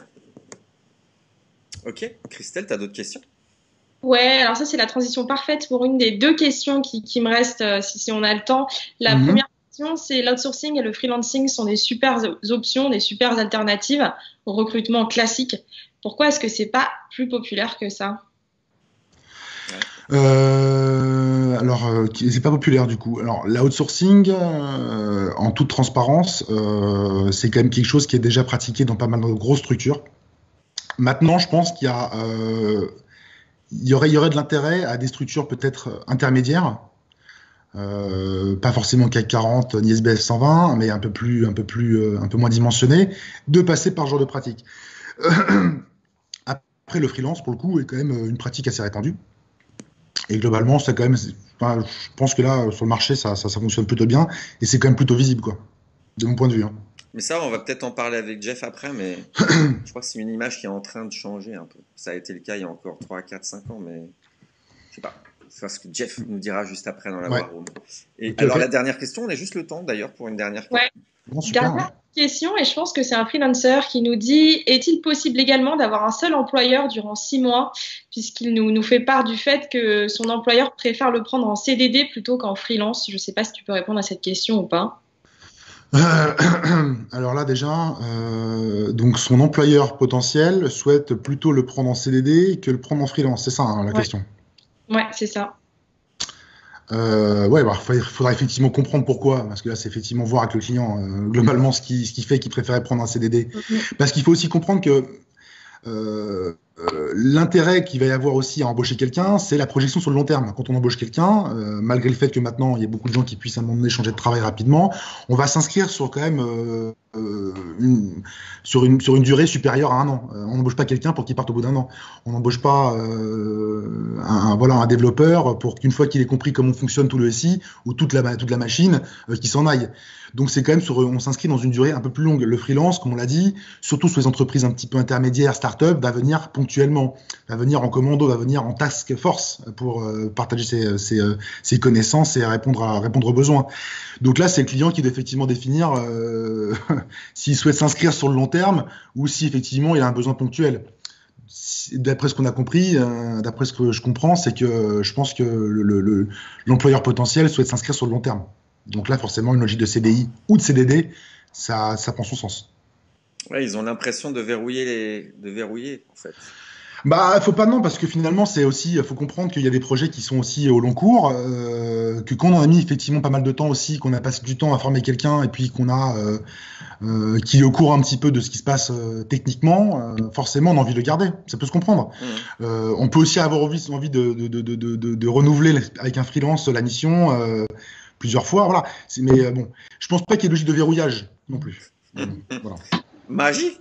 Ok, Christelle, tu as d'autres questions? Ouais, alors ça c'est la transition parfaite pour une des deux questions qui, qui me restent euh, si, si, on a le temps. La Mhm. première question, c'est l'outsourcing et le freelancing sont des super options, des super alternatives au recrutement classique. Pourquoi est-ce que c'est pas plus populaire que ça? Euh, alors, euh, c'est pas populaire du coup. Alors, l'outsourcing, euh, en toute transparence, euh, c'est quand même quelque chose qui est déjà pratiqué dans pas mal de grosses structures. Maintenant, je pense qu'il y aurait de l'intérêt à des structures peut-être intermédiaires, euh, pas forcément CAC 40 ni SBF 120, mais un peu plus, un peu plus, euh, un peu moins dimensionné, de passer par genre de pratique. Après, le freelance, pour le coup, est quand même une pratique assez répandue. Et globalement, c'est quand même, enfin, je pense que là, sur le marché, ça, ça, ça fonctionne plutôt bien et c'est quand même plutôt visible, quoi, de mon point de vue. hein. Mais ça, on va peut-être en parler avec Jeff après, mais je crois que c'est une image qui est en train de changer un peu. Ça a été le cas il y a encore 3, 4, 5 ans, mais je sais pas. C'est ce que Jeff nous dira juste après dans la Ouais. War Room. Et alors, fait. la dernière question, on a juste le temps d'ailleurs pour une dernière question. Ouais. Bon, super. Dernière hein. question, et je pense que c'est un freelancer qui nous dit est-il possible également d'avoir un seul employeur durant six mois, puisqu'il nous, nous fait part du fait que son employeur préfère le prendre en CDD plutôt qu'en freelance Je ne sais pas si tu peux répondre à cette question ou pas. Euh, alors là, déjà, euh, donc son employeur potentiel souhaite plutôt le prendre en CDD que le prendre en freelance. C'est ça hein, la Ouais. question. Ouais, c'est ça. Euh, ouais, bah, il faudra effectivement comprendre pourquoi, parce que là, c'est effectivement voir avec le client euh, globalement ce qui, ce qui fait qu'il préférait prendre un CDD. Mhm. Parce qu'il faut aussi comprendre que euh, euh, l'intérêt qu'il va y avoir aussi à embaucher quelqu'un, c'est la projection sur le long terme. Quand on embauche quelqu'un, euh, malgré le fait que maintenant il y a beaucoup de gens qui puissent à un moment donné changer de travail rapidement, on va s'inscrire sur quand même euh, une, sur, une, durée supérieure à un an. On n'embauche pas quelqu'un pour qu'il parte au bout d'un an. On n'embauche pas un, voilà, un développeur pour qu'une fois qu'il ait compris comment fonctionne tout le SI ou toute la, machine, qu'il s'en aille. Donc c'est quand même sur, on s'inscrit dans une durée un peu plus longue. Le freelance, comme on l'a dit, surtout sur les entreprises un petit peu intermédiaires, start-up, va venir ponctuellement, va venir en commando, va venir en task force pour euh, partager ses, ses, euh, ses connaissances et répondre, aux besoins. Donc là, c'est le client qui doit effectivement définir euh, s'il souhaite s'inscrire sur le long terme ou si effectivement il a un besoin ponctuel. D'après ce qu'on a compris, euh, d'après ce que je comprends, c'est que je pense que le- le- le- l'employeur potentiel souhaite s'inscrire sur le long terme. Donc là, forcément, une logique de CDI ou de CDD, ça prend son sens. Ouais, ils ont l'impression de verrouiller les, de verrouiller en fait. Bah, faut pas non, parce que finalement, c'est aussi, faut comprendre qu'il y a des projets qui sont aussi au long cours, euh, que quand on a mis effectivement pas mal de temps aussi, qu'on a passé du temps à former quelqu'un, et puis qu'on a, euh, euh, qu'il est au courant un petit peu de ce qui se passe euh, techniquement, forcément, on a envie de le garder. Ça peut se comprendre. Euh, on peut aussi avoir envie, envie de, de, de, de, de, renouveler avec un freelance la mission plusieurs fois, voilà. Mais bon, je pense pas qu'il y ait logique de verrouillage non plus. voilà. Magie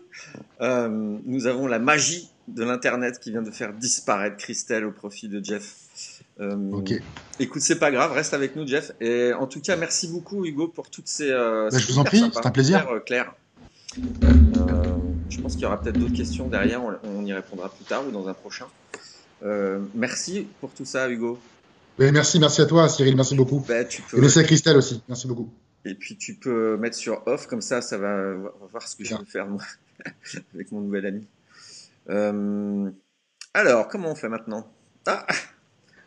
Euh, Nous avons la magie de l'Internet qui vient de faire disparaître Christelle au profit de Jeff. Euh, Ok. Écoute, c'est pas grave, reste avec nous, Jeff. Et en tout cas, merci beaucoup, Hugo, pour toutes ces. euh, Bah, je vous en prie, c'est un plaisir. euh, clair. Euh, je pense qu'il y aura peut-être d'autres questions derrière, on, on y répondra plus tard ou dans un prochain. Merci pour tout ça, Hugo. Mais merci, merci à toi, Cyril, merci beaucoup. Bah, tu peux, Et merci à Christelle aussi, merci beaucoup. Et puis tu peux mettre sur off, comme ça, ça va, voir ce que je vais faire moi avec mon nouvel ami. Euh, alors, comment on fait maintenant? Ah,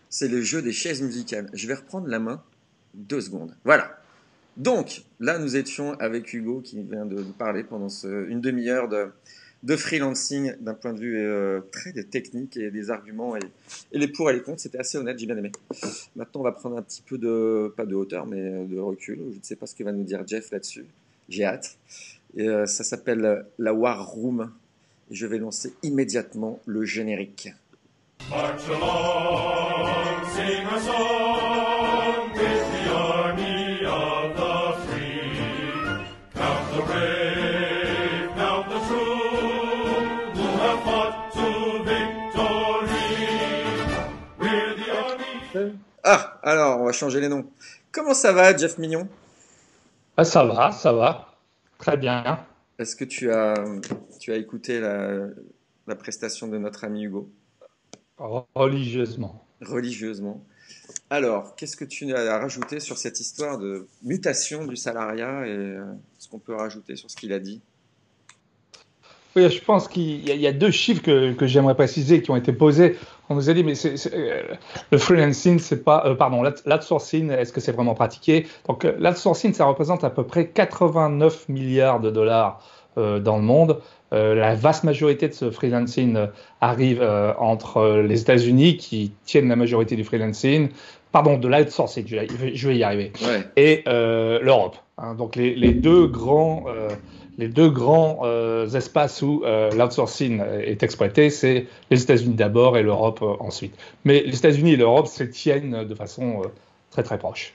c'est le jeu des chaises musicales. Je vais reprendre la main deux secondes. Voilà. Donc, là, nous étions avec Hugo qui vient de nous parler pendant ce- une demi-heure de, de freelancing d'un point de vue euh, très technique et des arguments et, les pour et les contre. C'était assez honnête, j'ai bien aimé. Maintenant, on va prendre un petit peu de, pas de hauteur, mais de recul. Je ne sais pas ce que va nous dire Jeff là-dessus. J'ai hâte. Et, euh, ça s'appelle la War Room. Et je vais lancer immédiatement le générique. Ah, alors, on va changer les noms. Comment ça va, Jeff Mignon? Ah, ça va, ça va. Très bien. Est-ce que tu as, tu as écouté la, la prestation de notre ami Hugo? Religieusement. religieusement Alors, qu'est-ce que tu as à rajouter sur cette histoire de mutation du salariat et euh, ce qu'on peut rajouter sur ce qu'il a dit? Oui, je pense qu'il y, a deux chiffres que, que j'aimerais préciser qui ont été posés. On nous a dit, mais c'est, euh, le freelancing, c'est pas, euh, pardon, l'outsourcing, est-ce que c'est vraiment pratiqué? Donc, euh, l'outsourcing, ça représente à peu près 89 milliards de dollars dans le monde. la vaste majorité de ce freelancing arrive entre les États-Unis, qui tiennent la majorité du freelancing, pardon, de l'outsourcing, je vais y arriver, et l'Europe. Hein. donc, les, les, deux grands les deux grands euh, espaces où euh, l'outsourcing est exploité, c'est les États-Unis d'abord et l'Europe euh, ensuite. Mais les États-Unis et l'Europe se tiennent de façon très très proche.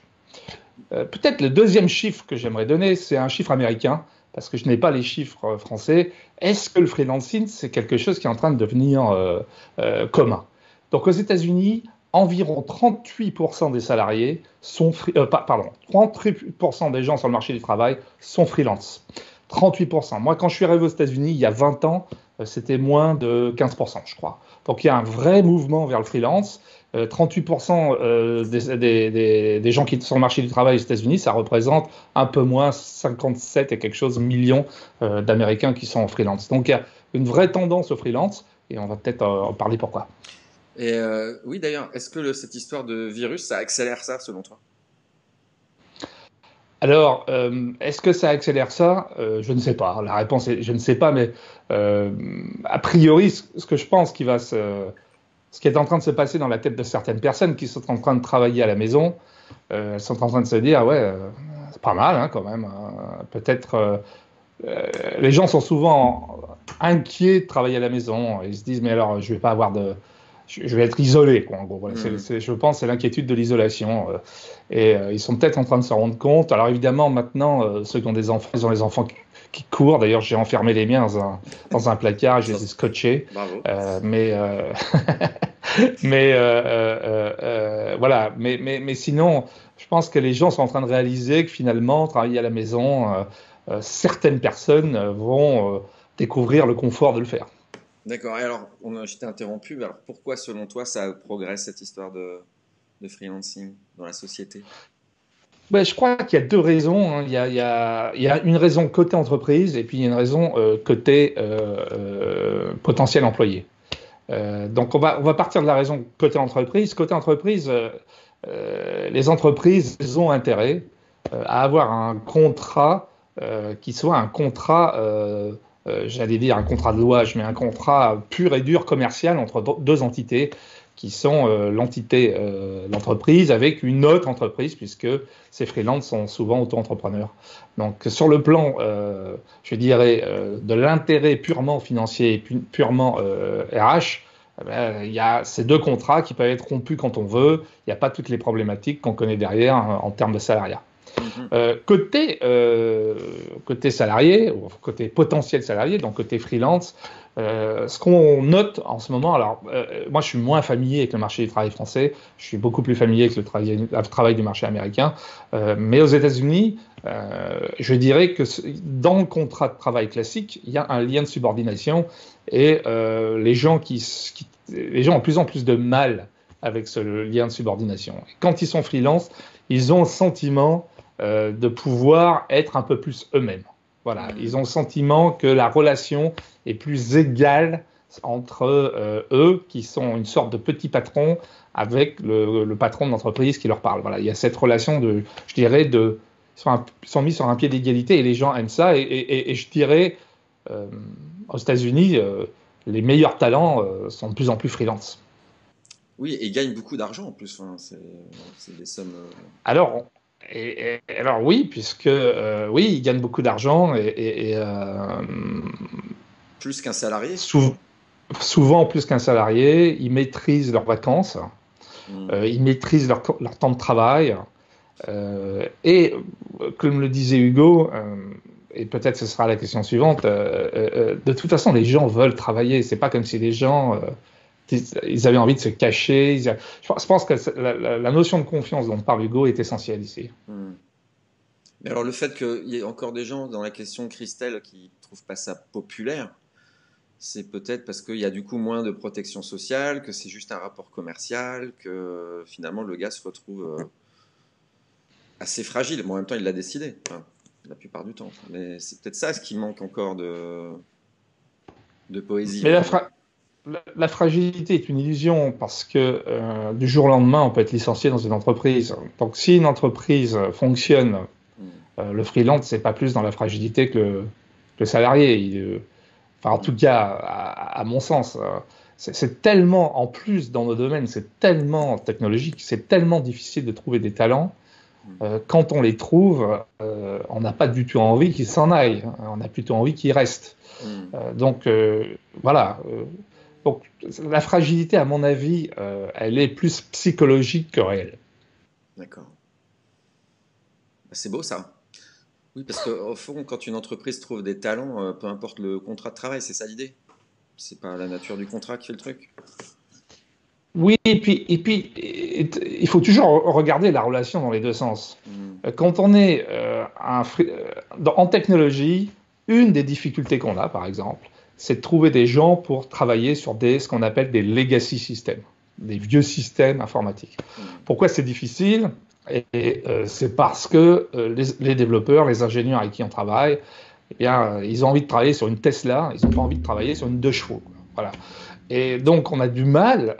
Peut-être le deuxième chiffre que j'aimerais donner, c'est un chiffre américain, parce que je n'ai pas les chiffres français. Est-ce que le freelancing, c'est quelque chose qui est en train de devenir commun? Donc aux États-Unis, environ 38% des salariés sont, pardon, 38% des gens sur le marché du travail sont freelance. 38%. Moi, quand je suis arrivé aux États-Unis il y a 20 ans, euh, c'était moins de 15%, je crois. Donc il y a un vrai mouvement vers le freelance. 38% euh, euh, des, gens qui sont sur le marché du travail aux États-Unis, ça représente un peu moins 57 et quelque chose millions d'Américains qui sont en freelance. Donc il y a une vraie tendance au freelance et on va peut-être en parler pourquoi? Et oui, d'ailleurs, est-ce que cette histoire de virus, ça accélère ça selon toi? Alors, euh, est-ce que ça accélère ça? Euh, Je ne sais pas. La réponse est je ne sais pas, mais euh, a priori, ce que je pense qui va se, ce qui est en train de se passer dans la tête de certaines personnes qui sont en train de travailler à la maison, elles sont en train de se dire ouais, c'est pas mal hein, quand même. Hein. Peut-être les gens sont souvent inquiets de travailler à la maison. Ils se disent mais alors je vais pas avoir de je vais être isolé. Quoi, en gros. Voilà, mmh. je pense c'est l'inquiétude de l'isolation. Et euh, ils sont peut-être en train de se rendre compte. Alors évidemment, maintenant, euh, ceux qui ont des enfants, ils ont les enfants qui, courent. D'ailleurs, j'ai enfermé les miens dans un, dans un placard, je les ai scotchés. Euh, mais mais voilà. Mais, mais, mais sinon, je pense que les gens sont en train de réaliser que finalement, travailler à la maison, certaines personnes vont découvrir le confort de le faire. D'accord. Et alors, je t'ai interrompu. Alors, pourquoi, selon toi, ça progresse cette histoire de freelancing dans la société? Ben, je crois qu'il y a deux raisons. Hein. Il, y a, une raison côté entreprise et puis il y a une raison euh, côté euh, euh, potentiel employé. donc on va partir de la raison côté entreprise. Côté entreprise, les entreprises ont intérêt à avoir un contrat qui soit un contrat, j'allais dire un contrat de louage, mais un contrat pur et dur commercial entre deux entités qui sont euh, l'entité, euh, l'entreprise, avec une autre entreprise, puisque ces freelances sont souvent auto-entrepreneurs. Donc sur le plan, euh, je dirais, de l'intérêt purement financier et purement RH, eh ben, il y a ces deux contrats qui peuvent être rompus quand on veut. Il n'y a pas toutes les problématiques qu'on connaît derrière en termes de salariat. Euh, côté, euh, côté salarié, ou côté potentiel salarié, donc côté freelance, euh, ce qu'on note en ce moment, alors moi je suis moins familier avec le marché du travail français, je suis beaucoup plus familier avec le travail, du marché américain, mais aux États-Unis, je dirais que dans le contrat de travail classique, il y a un lien de subordination et les, gens qui, les gens ont de plus en plus de mal avec ce lien de subordination. quand ils sont freelance, ils ont le sentiment euh, de pouvoir être un peu plus eux-mêmes. Voilà, mm. ils ont le sentiment que la relation est plus égale entre euh, eux, qui sont une sorte de petit patron, avec le, patron de l'entreprise qui leur parle. Voilà, il y a cette relation de, je dirais, de, ils sont, mis sur un pied d'égalité et les gens aiment ça. Et, je dirais, euh, aux États-Unis, les meilleurs talents sont de plus en plus freelance. Oui, et gagnent beaucoup d'argent en plus. c'est des sommes. Alors, et, alors oui, puisque euh, oui, ils gagnent beaucoup d'argent et, euh, plus qu'un salarié. souvent plus qu'un salarié, ils maîtrisent leurs vacances, hmm. euh, ils maîtrisent leur, leur, temps de travail. et comme le disait Hugo, et peut-être ce sera la question suivante, de toute façon, les gens veulent travailler. C'est pas comme si les gens ils avaient envie de se cacher. Je pense que la, notion de confiance dont parle Hugo est essentielle ici. Hmm. Mais alors le fait qu'il y ait encore des gens dans la question de Christelle qui ne trouvent pas ça populaire, c'est peut-être parce qu'il y a du coup moins de protection sociale, que c'est juste un rapport commercial, que finalement le gars se retrouve euh, assez fragile. Bon, en même temps, il l'a décidé, la plupart du temps. Mais c'est peut-être ça ce qui manque encore de de poésie. Mais la, fra- la- fragilité est une illusion parce que euh, du jour au lendemain, on peut être licencié dans une entreprise. Donc, si une entreprise fonctionne, euh, le freelance, c'est pas plus dans la fragilité que le, que le salarié. Il, euh, enfin, en tout cas, à, à mon sens, c'est tellement, en plus, dans nos domaines, c'est tellement technologique, c'est tellement difficile de trouver des talents. Quand on les trouve, on n'a pas du tout envie qu'ils s'en aillent. On a plutôt envie qu'ils restent. Euh, donc voilà. Donc la fragilité, à mon avis, euh, elle est plus psychologique que réelle. D'accord. Bah, C'est beau ça. Oui, parce qu'au fond, quand une entreprise trouve des talents, euh, peu importe le contrat de travail, c'est ça l'idée. C'est pas la nature du contrat qui fait le truc. Oui, et puis, et puis il faut toujours regarder la relation dans les deux sens. Hmm. Euh, Quand on est euh, un free- dans- en technologie, une des difficultés qu'on a, par exemple, c'est de trouver des gens pour travailler sur des, ce qu'on appelle des legacy systems, des vieux systèmes informatiques. Pourquoi c'est difficile? Euh, c'est parce que euh, les, développeurs, les ingénieurs avec qui on travaille, eh bien, euh, ils ont envie de travailler sur une Tesla, ils n'ont pas envie de travailler sur une deux chevaux. Voilà. Et donc, on a du mal,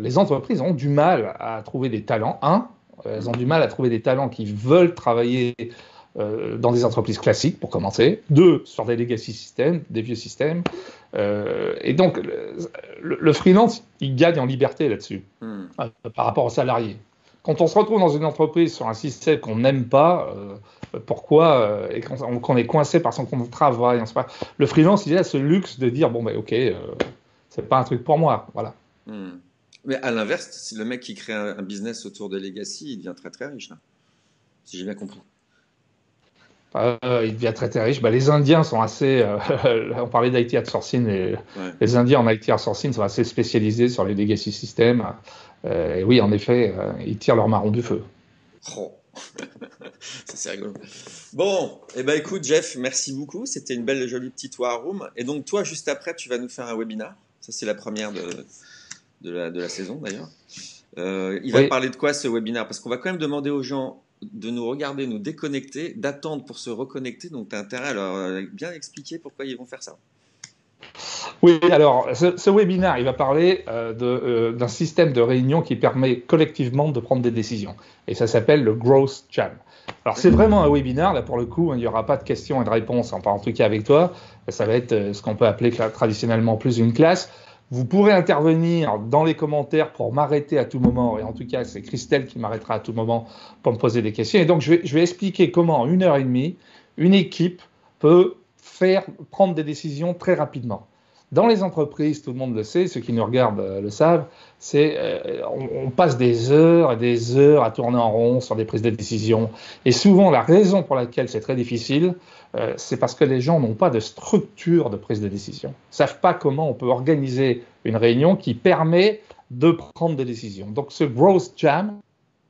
les entreprises ont du mal à trouver des talents. Un, elles ont du mal à trouver des talents qui veulent travailler euh, dans des entreprises classiques, pour commencer. Deux, sur des legacy systems, des vieux systèmes. Euh, et donc, le, freelance, il gagne en liberté là-dessus, Hmm. euh, par rapport aux salariés. Quand on se retrouve dans une entreprise sur un système qu'on n'aime pas, pourquoi et qu'on est coincé par son contrat de travail, on pas. le freelance, il a ce luxe de dire bon ben ok, euh, c'est pas un truc pour moi, voilà. Hmm. Mais à l'inverse, si le mec qui crée un, un business autour des legacy, il devient très très riche. Là. Si j'ai bien compris. Euh, il devient très très riche. Bah, les Indiens sont assez. euh, on parlait d'IT outsourcing. Et Ouais. les Indiens en IT outsourcing sont assez spécialisés sur les legacy systems. Euh, et oui, en effet, euh, ils tirent leur marron du feu. Oh. Ça, c'est rigolo. Bon, eh ben écoute Jeff, merci beaucoup. C'était une belle jolie petite war room. Et donc toi, juste après, tu vas nous faire un webinar. Ça, c'est la première de, de, la, de la saison d'ailleurs. Euh, il va parler de quoi ce webinaire Parce qu'on va quand même demander aux gens de nous regarder, nous déconnecter, d'attendre pour se reconnecter. Donc tu as intérêt à euh, bien expliquer pourquoi ils vont faire ça. Oui, alors ce, ce webinaire, il va parler euh, euh, d'un système de réunion qui permet collectivement de prendre des décisions. Et ça s'appelle le Growth Jam. Alors c'est vraiment un webinaire, là pour le coup, hein, il n'y aura pas de questions et de réponses, en tout cas avec toi. Ça va être ce qu'on peut appeler traditionnellement plus une classe. Vous pourrez intervenir dans les commentaires pour m'arrêter à tout moment. Et en tout cas, c'est Christelle qui m'arrêtera à tout moment pour me poser des questions. Et donc, je vais, expliquer comment, en une heure et demie, une équipe peut faire prendre des décisions très rapidement. Dans les entreprises, tout le monde le sait, ceux qui nous regardent euh, le savent, c'est euh, on, passe des heures et des heures à tourner en rond sur des prises de décision. Et souvent, la raison pour laquelle c'est très difficile, euh, c'est parce que les gens n'ont pas de structure de prise de décision. Ils savent pas comment on peut organiser une réunion qui permet de prendre des décisions. Donc, ce Growth Jam,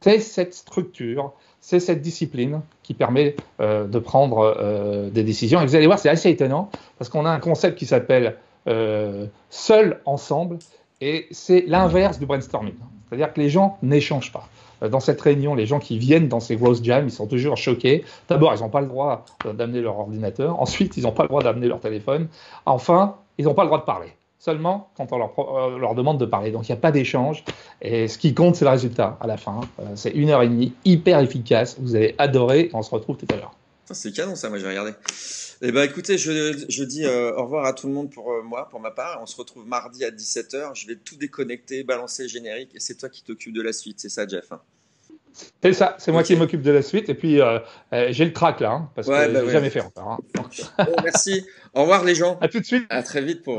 c'est cette structure, c'est cette discipline qui permet euh, de prendre des décisions. Et vous allez voir, c'est assez étonnant parce qu'on a un concept qui s'appelle euh, seul ensemble et c'est l'inverse du brainstorming. C'est-à-dire que les gens n'échangent pas. Euh, Dans cette réunion, les gens qui viennent dans ces grosses jams, ils sont toujours choqués. D'abord, ils n'ont pas le droit d'amener leur ordinateur. Ensuite, ils n'ont pas le droit d'amener leur téléphone. Enfin, ils n'ont pas le droit de parler. Seulement quand on leur, euh, demande de parler. Donc, il n'y a pas d'échange. Et ce qui compte, c'est le résultat à la fin. C'est une heure et demie, hyper efficace. Vous allez adorer. On se retrouve tout à l'heure. C'est canon ça, moi j'ai regardé. Eh ben écoutez, je, je dis euh, au revoir à tout le monde pour euh, moi, pour ma part. On se retrouve mardi à 17h. Je vais tout déconnecter, balancer le générique et c'est toi qui t'occupes de la suite. C'est ça, Jeff. hein C'est ça, c'est moi qui m'occupe de la suite. Et puis, euh, j'ai le track là, hein, parce Ouais, que bah j'ai ouais. jamais fait encore. hein. Bon, merci. Au revoir les gens. À tout de suite. À très vite pour.